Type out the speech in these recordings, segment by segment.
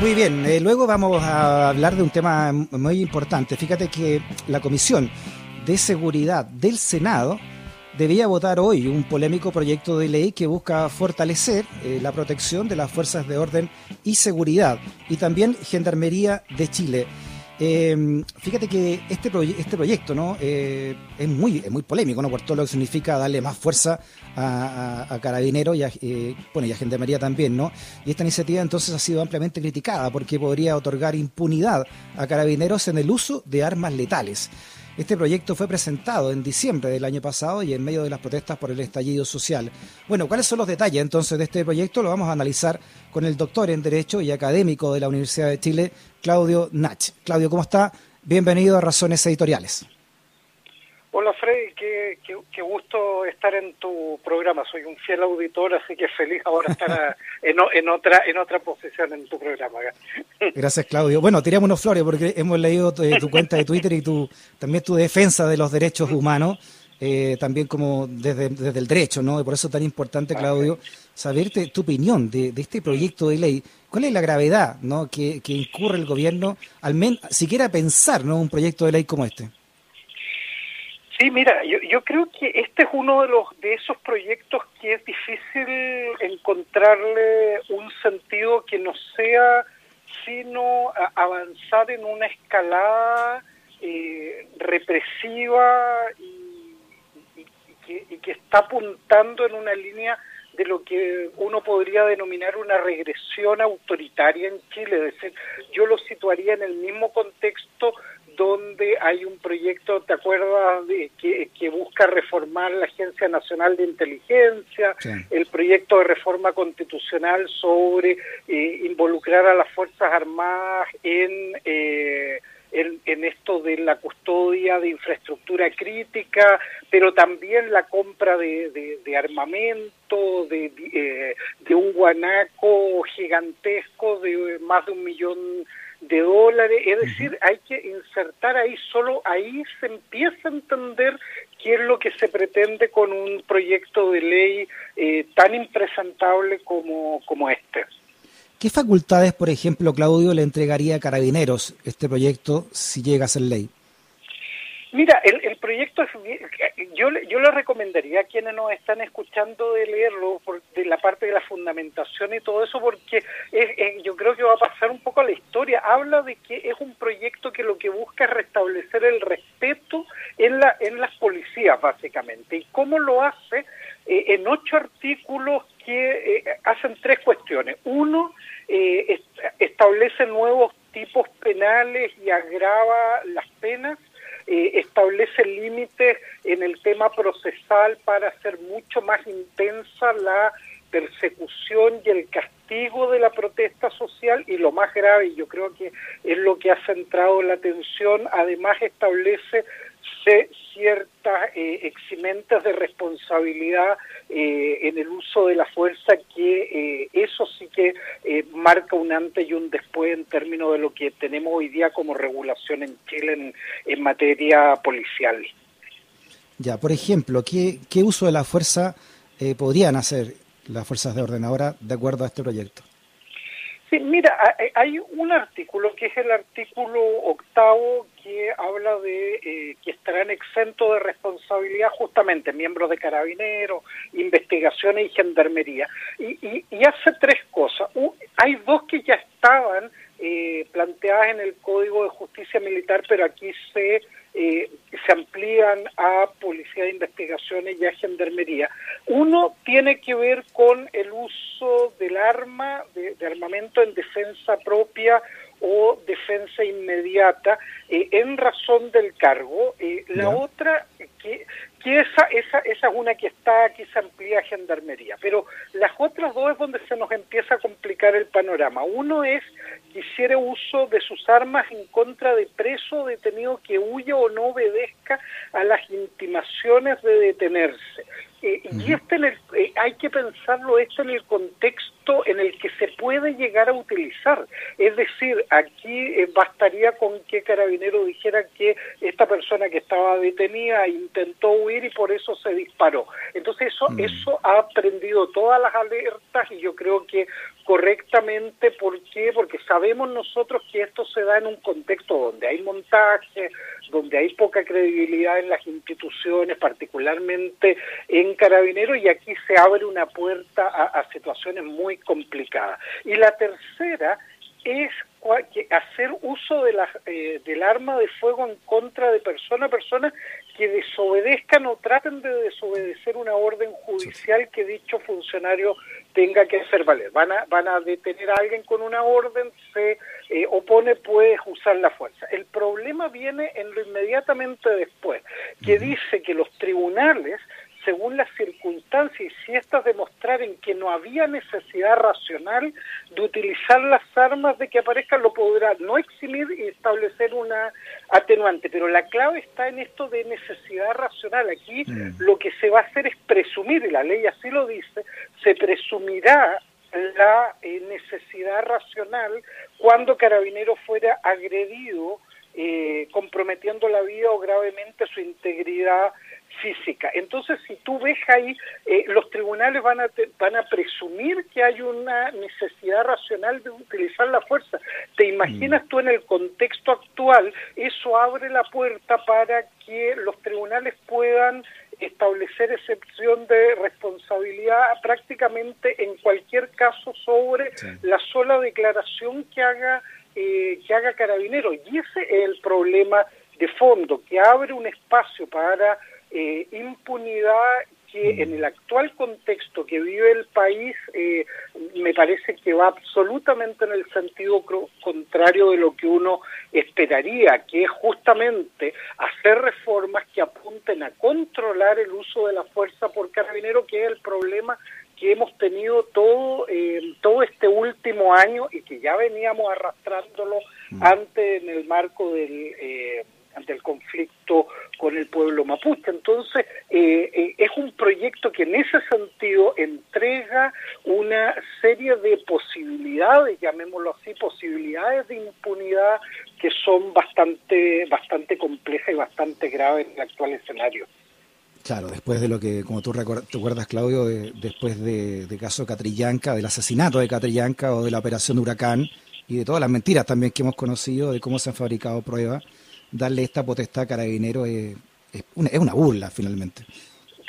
Muy bien, eh, luego vamos a hablar de un tema muy importante. Fíjate que la Comisión de Seguridad del Senado debía votar hoy un polémico proyecto de ley que busca fortalecer eh, la protección de las fuerzas de orden y seguridad y también Gendarmería de Chile. Eh, fíjate que este, este proyecto ¿no? Eh, es, muy, muy polémico ¿no? por todo lo que significa darle más fuerza a, a, Carabineros y a, bueno, y a Gendarmería también. ¿no? Y esta iniciativa entonces ha sido ampliamente criticada porque podría otorgar impunidad a Carabineros en el uso de armas letales. Este proyecto fue presentado en diciembre del año pasado y en medio de las protestas por el estallido social. Bueno, ¿cuáles son los detalles entonces de este proyecto? Lo vamos a analizar con el doctor en Derecho y académico de la Universidad de Chile, Claudio Nach. Claudio, ¿cómo está? Bienvenido a Razones Editoriales. Hola Freddy, qué, qué, gusto estar en tu programa. Soy un fiel auditor, así que feliz ahora estar en, en, otra en otra posición en tu programa. Gracias Claudio. Bueno, tiramos unos flores porque hemos leído tu, tu, cuenta de Twitter y tu también tu defensa de los derechos humanos, eh, también como desde, desde, el derecho, ¿no? Y por eso es tan importante, Claudio, saberte tu opinión de, de, este proyecto de ley. ¿Cuál es la gravedad ¿no? que, que incurre el gobierno, al menos siquiera pensar ¿no? un proyecto de ley como este? Sí, mira, yo, yo creo que este es uno de los de esos proyectos que es difícil encontrarle un sentido que no sea sino avanzar en una escalada eh, represiva y, y, que, y que está apuntando en una línea de lo que uno podría denominar una regresión autoritaria en Chile. Es decir, yo lo situaría en el mismo contexto donde hay un proyecto, ¿te acuerdas?, de, que, que, busca reformar la Agencia Nacional de Inteligencia, sí. el proyecto de reforma constitucional sobre eh, involucrar a las Fuerzas Armadas en, eh, en, en, esto de la custodia de infraestructura crítica, pero también la compra de, de, de armamento, de, eh, de un guanaco gigantesco de más de un millón de dólares, es decir, hay que insertar ahí, solo ahí se empieza a entender qué es lo que se pretende con un proyecto de ley eh, tan impresentable como, como este. ¿Qué facultades, por ejemplo, Claudio, le entregaría a Carabineros este proyecto si llega a ser ley? Mira, el, el proyecto, es, yo, yo le recomendaría a quienes nos están escuchando de leerlo, por, de la parte de la fundamentación y todo eso, porque es, yo creo que va a pasar un poco a la historia. Habla de que es un proyecto que lo que busca es restablecer el respeto en, la, en las policías, básicamente. ¿Y cómo lo hace? Eh, en ocho artículos que eh, hacen tres cuestiones. Uno, eh, est establece nuevos tipos penales y agrava las penas eh, establece límites en el tema procesal para hacer mucho más intensa la persecución y el castigo de la protesta social y lo más grave, yo creo que es lo que ha centrado la atención, además establece ciertas eh, eximentes de responsabilidad eh, en el uso de la fuerza que eh, eso sí que eh, marca un antes y un después en términos de lo que tenemos hoy día como regulación en Chile en, en materia policial. Ya, por ejemplo, ¿qué, qué uso de la fuerza podrían hacer las fuerzas de orden ahora de acuerdo a este proyecto? Sí, mira, hay un artículo que es el artículo octavo que habla de eh, que estarán exentos de responsabilidad justamente miembros de carabineros, investigaciones y gendarmería. Y, y, y hace tres cosas. Uh, hay dos que ya estaban eh, planteadas en el Código de Justicia Militar, pero aquí se eh, se amplían a Policía de Investigaciones y a Gendarmería. Uno tiene que ver con el uso del arma, de, de armamento en defensa propia o defensa inmediata eh, en razón del cargo. Eh, la otra, que, que esa, esa, esa es una que está, aquí se amplía gendarmería, pero las otras dos es donde se nos empieza a complicar el panorama. Uno es que hiciera uso de sus armas en contra de preso detenido que huya o no obedezca a las intimaciones de detenerse. Eh. Y este en el, eh, hay que pensarlo esto en el contexto en el que se puede llegar a utilizar. Es decir, aquí eh, bastaría con que Carabinero dijera que esta persona que estaba detenida intentó huir y por eso se disparó. Entonces eso, -huh. eso ha prendido todas las alertas y yo creo que correctamente. ¿Por qué? Porque sabemos nosotros que esto se da en un contexto donde hay montaje, donde hay poca credibilidad en las instituciones, particularmente en carabineros, y aquí se abre una puerta a, a situaciones muy complicadas. Y la tercera es hacer uso de la, eh, del arma de fuego en contra de persona a persona que desobedezcan o traten de desobedecer una orden judicial que dicho funcionario tenga que hacer valer. Van a, van a detener a alguien con una orden, se eh, opone, puede usar la fuerza. El problema viene en lo inmediatamente después, que dice que los tribunales según las circunstancias y si estas demostraren que no había necesidad racional de utilizar las armas de que aparezcan, lo podrá no eximir y establecer una atenuante. Pero la clave está en esto de necesidad racional. Aquí mm. lo que se va a hacer es presumir, y la ley así lo dice, se presumirá la eh, necesidad racional cuando Carabinero fuera agredido eh, comprometiendo la vida o gravemente su integridad física. Entonces, si tú ves ahí, eh, los tribunales van a, van a presumir que hay una necesidad racional de utilizar la fuerza. ¿Te imaginas mm. tú en el contexto actual? Eso abre la puerta para que los tribunales puedan establecer excepción de responsabilidad prácticamente en cualquier caso sobre la sola declaración que haga eh, que haga carabinero y ese es el problema de fondo que abre un espacio para eh, impunidad que en el actual contexto que vive el país eh, me parece que va absolutamente en el sentido contrario de lo que uno esperaría, que es justamente hacer reformas que apunten a controlar el uso de la fuerza por carabinero, que es el problema que hemos tenido todo eh, todo este último año y que ya veníamos arrastrándolo antes en el marco del eh, ante el conflicto con el pueblo mapuche. Entonces, eh, eh, es un proyecto que en ese sentido entrega una serie de posibilidades, llamémoslo así, posibilidades de impunidad que son bastante, bastante complejas y bastante graves en el actual escenario. Claro, después de lo que, como tú recuerdas, Claudio, después de, de, caso Catrillanca, del asesinato de Catrillanca o de la operación Huracán y de todas las mentiras también que hemos conocido de cómo se han fabricado pruebas, darle esta potestad a Carabinero es, es, una, burla finalmente.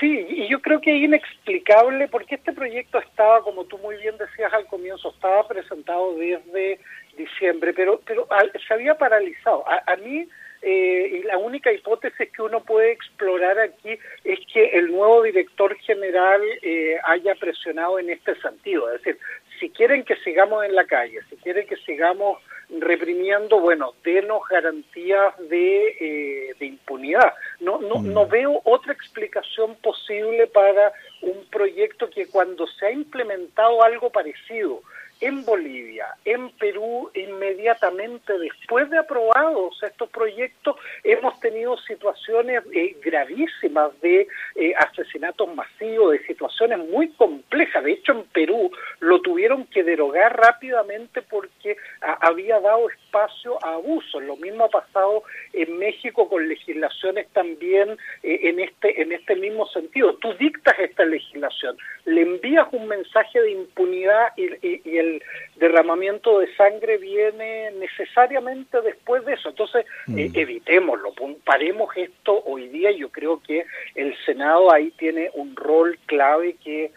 Sí, y yo creo que es inexplicable porque este proyecto estaba, como tú muy bien decías al comienzo, estaba presentado desde diciembre, pero pero se había paralizado. A, mí, eh, la única hipótesis que uno puede explorar aquí es que el nuevo director general eh, haya presionado en este sentido. Es decir, si quieren que sigamos en la calle, si quieren que sigamos reprimiendo, bueno, denos garantías de, eh, de impunidad. No, no, no mm. veo otra explicación posible para un proyecto que cuando se ha implementado algo parecido, en Bolivia, en Perú, inmediatamente después de aprobados estos proyectos, hemos tenido situaciones eh, gravísimas de eh, asesinatos masivos, de situaciones muy complejas. De hecho, en Perú lo tuvieron que derogar rápidamente porque había dado espacio a abusos. Lo mismo ha pasado en México con legislaciones también eh, en este en este mismo sentido. Tú dictas esta legislación, le envías un mensaje de impunidad y, y el derramamiento de sangre viene necesariamente después de eso. Entonces, mm. eh, evitémoslo, paremos esto hoy día. Yo creo que el Senado ahí tiene un rol clave que,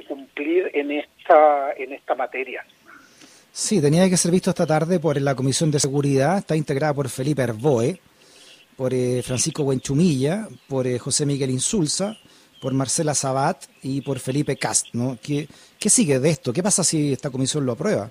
que cumplir en esta, en esta materia. Sí, tenía que ser visto esta tarde por la Comisión de Seguridad. Está integrada por Felipe Herboe, por eh, Francisco Buenchumilla, por eh, José Miguel Insulza, por Marcela Sabat y por Felipe Cast, ¿no? ¿Qué, ¿Qué sigue de esto? ¿Qué pasa si esta comisión lo aprueba?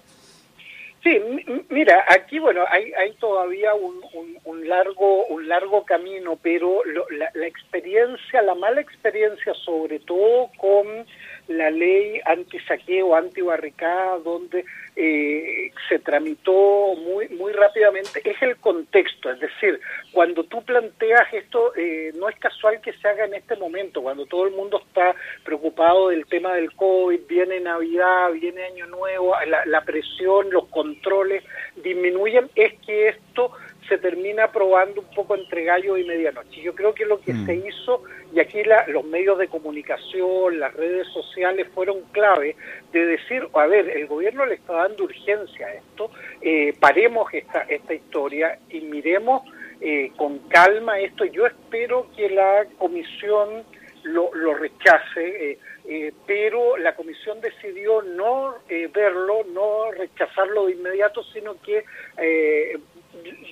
Sí, mira, aquí bueno, hay, hay todavía un, un, largo un largo camino, pero la, la, experiencia, la mala experiencia, sobre todo con la ley anti-saqueo, anti-barricada, donde eh, se tramitó muy muy rápidamente, es el contexto, es decir, cuando tú planteas esto, eh, no es casual que se haga en este momento, cuando todo el mundo está preocupado del tema del COVID, viene Navidad, viene Año Nuevo, la, la presión, los controles disminuyen, es que esto se termina aprobando un poco entre gallo y medianoche. Yo creo que lo que mm. se hizo, y aquí los medios de comunicación, las redes sociales fueron clave de decir, a ver, el gobierno le está dando urgencia a esto, eh, paremos esta, esta historia y miremos eh, con calma esto. Yo espero que la comisión lo, lo rechace. Eh, eh, pero la comisión decidió no eh, verlo, no rechazarlo de inmediato, sino que eh,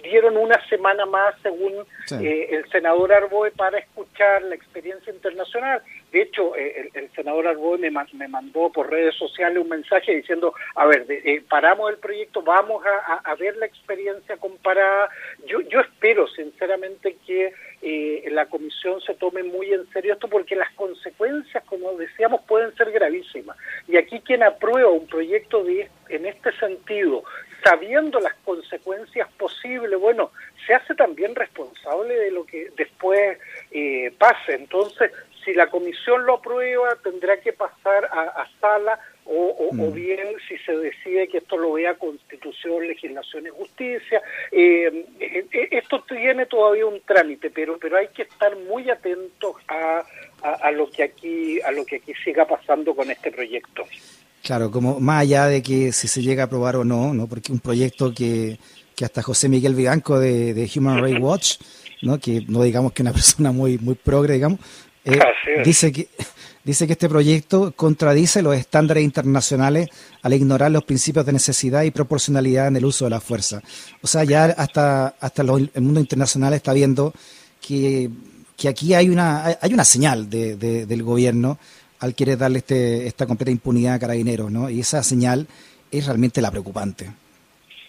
dieron una semana más, según el senador Arboe, para escuchar la experiencia internacional. De hecho, el, senador Arboe me, me, mandó por redes sociales un mensaje diciendo, a ver, paramos el proyecto, vamos a, a, ver la experiencia comparada. Yo, yo espero, sinceramente, que eh, la comisión se tome muy en serio esto porque las consecuencias, como decíamos, pueden ser gravísimas. Y aquí quien aprueba un proyecto de, en este sentido, sabiendo las consecuencias posibles, bueno, se hace también responsable de lo que después eh, pase. Entonces, si la comisión lo aprueba, tendrá que pasar a sala o, mm. bien si se decide que esto lo vea Constitución, Legislación y Justicia. Eh, eh, eh, esto tiene todavía un trámite, pero pero hay que estar muy atentos a, a, lo que aquí a lo que aquí siga pasando con este proyecto. Claro, como más allá de que si se llega a aprobar o no, no, porque un proyecto que, que hasta José Miguel Viganco de, de Human Rights Watch, no, que no digamos que una persona muy muy progre, digamos, dice que dice que este proyecto contradice los estándares internacionales al ignorar los principios de necesidad y proporcionalidad en el uso de la fuerza. O sea, ya hasta, hasta el mundo internacional está viendo que, que aquí hay una, hay una señal de, del gobierno al querer darle este, esta completa impunidad a carabineros, ¿no? Y esa señal es realmente la preocupante.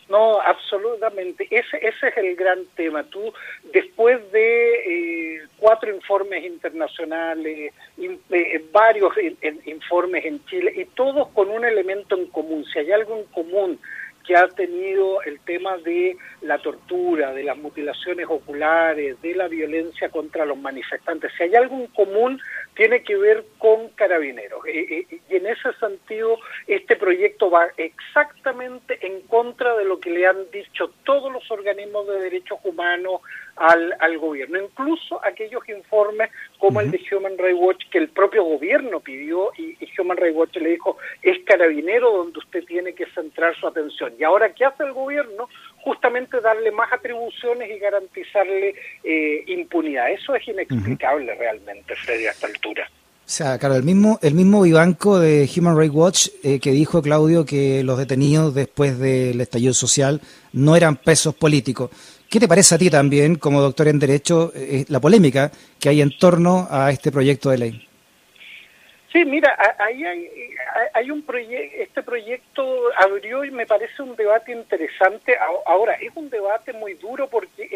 No, absolutamente. Ese, es el gran tema. Tú, después de eh, cuatro informes internacionales, eh, varios informes en Chile, y todos con un elemento en común, si hay algo en común que ha tenido el tema de la tortura, de las mutilaciones oculares, de la violencia contra los manifestantes. Si hay algo en común, tiene que ver con carabineros. Eh, eh, y en ese sentido, este proyecto va exactamente en contra de lo que le han dicho todos los organismos de derechos humanos al, al gobierno, incluso aquellos informes como el de Human Rights Watch que el propio gobierno pidió y, y Human Rights Watch le dijo, es carabinero donde usted tiene que centrar su atención. Y ahora, ¿qué hace el gobierno? justamente darle más atribuciones y garantizarle eh, impunidad. Eso es inexplicable realmente, Freddy, a esta altura. O sea, claro, el mismo, el mismo Vivanco de Human Rights Watch eh, que dijo, Claudio, que los detenidos después del estallido social no eran presos políticos. ¿Qué te parece a ti también, como doctor en Derecho, eh, la polémica que hay en torno a este proyecto de ley? Sí, mira, ahí hay, un proyecto, este proyecto abrió y me parece un debate interesante. Ahora, es un debate muy duro porque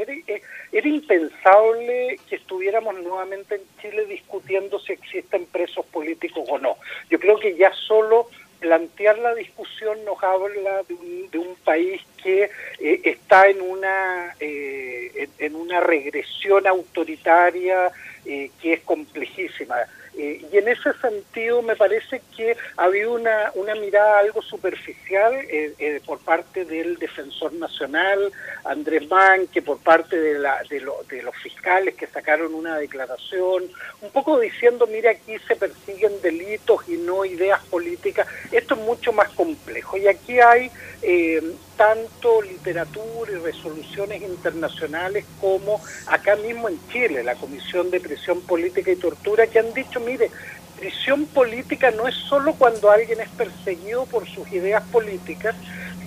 era impensable que estuviéramos nuevamente en Chile discutiendo si existen presos políticos o no. Yo creo que ya solo plantear la discusión nos habla de un, de un país que eh, está en una eh, en, una regresión autoritaria que es complejísima eh, y en ese sentido me parece que ha habido una, una mirada algo superficial eh, eh, por parte del defensor nacional, Andrés Mann, que por parte de, la, de, de los fiscales que sacaron una declaración, un poco diciendo, mira, aquí se persiguen delitos y no ideas políticas. Esto es mucho más complejo. Y aquí hay tanto literatura y resoluciones internacionales como acá mismo en Chile, la Comisión de Prisión Política y Tortura, que han dicho, mire, prisión política no es solo cuando alguien es perseguido por sus ideas políticas,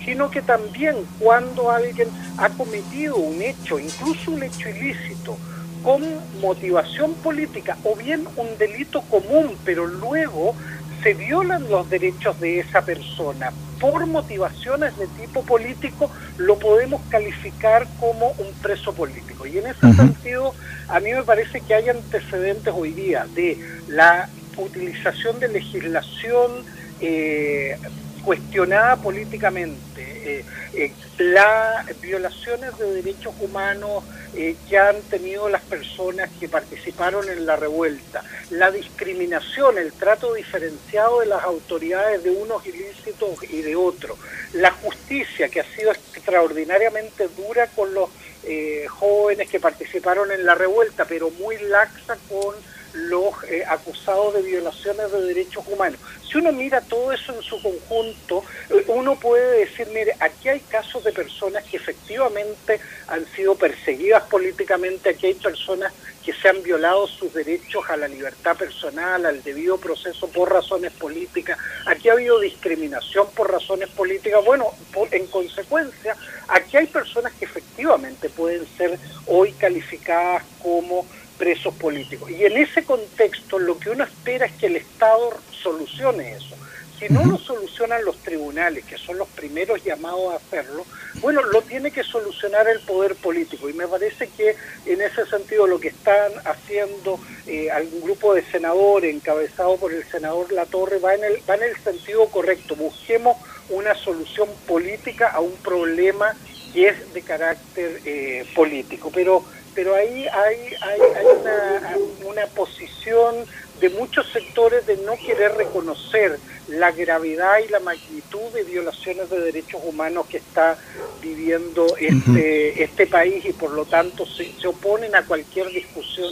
sino que también cuando alguien ha cometido un hecho, incluso un hecho ilícito, con motivación política o bien un delito común, pero luego se violan los derechos de esa persona por motivaciones de tipo político, lo podemos calificar como un preso político. Y en ese sentido, a mí me parece que hay antecedentes hoy día de la utilización de legislación eh, cuestionada políticamente, eh, eh, las violaciones de derechos humanos eh, que han tenido las personas que participaron en la revuelta, la discriminación, el trato diferenciado de las autoridades de unos ilícitos y de otros, la justicia que ha sido extraordinariamente dura con los eh, jóvenes que participaron en la revuelta, pero muy laxa con los eh, acusados de violaciones de derechos humanos. Si uno mira todo eso en su conjunto, eh, uno puede decir, mire, aquí hay casos de personas que efectivamente han sido perseguidas políticamente, aquí hay personas que se han violado sus derechos a la libertad personal, al debido proceso por razones políticas, aquí ha habido discriminación por razones políticas, bueno, en consecuencia, aquí hay personas que efectivamente pueden ser hoy calificadas como presos políticos. Y en ese contexto lo que uno espera es que el Estado solucione eso. Si no lo solucionan los tribunales, que son los primeros llamados a hacerlo, bueno, lo tiene que solucionar el poder político. Y me parece que en ese sentido lo que están haciendo eh, algún grupo de senadores, encabezado por el senador Latorre, va en el, va en el sentido correcto. Busquemos una solución política a un problema que es de carácter eh, político. Pero pero ahí hay, hay, hay una, una, posición de muchos sectores de no querer reconocer la gravedad y la magnitud de violaciones de derechos humanos que está viviendo este, este país y por lo tanto se, se oponen a cualquier discusión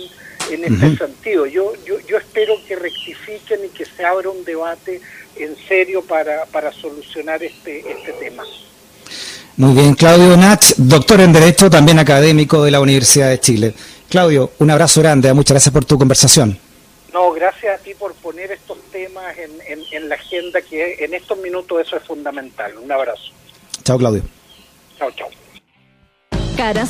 en este sentido. Yo, yo, yo espero que rectifiquen y que se abra un debate en serio para, para solucionar este, este tema. Muy bien, Claudio Nach, doctor en Derecho, también académico de la Universidad de Chile. Claudio, un abrazo grande, muchas gracias por tu conversación. No, gracias a ti por poner estos temas en, en la agenda, que en estos minutos eso es fundamental. Un abrazo. Chao, Claudio. Chao, chao.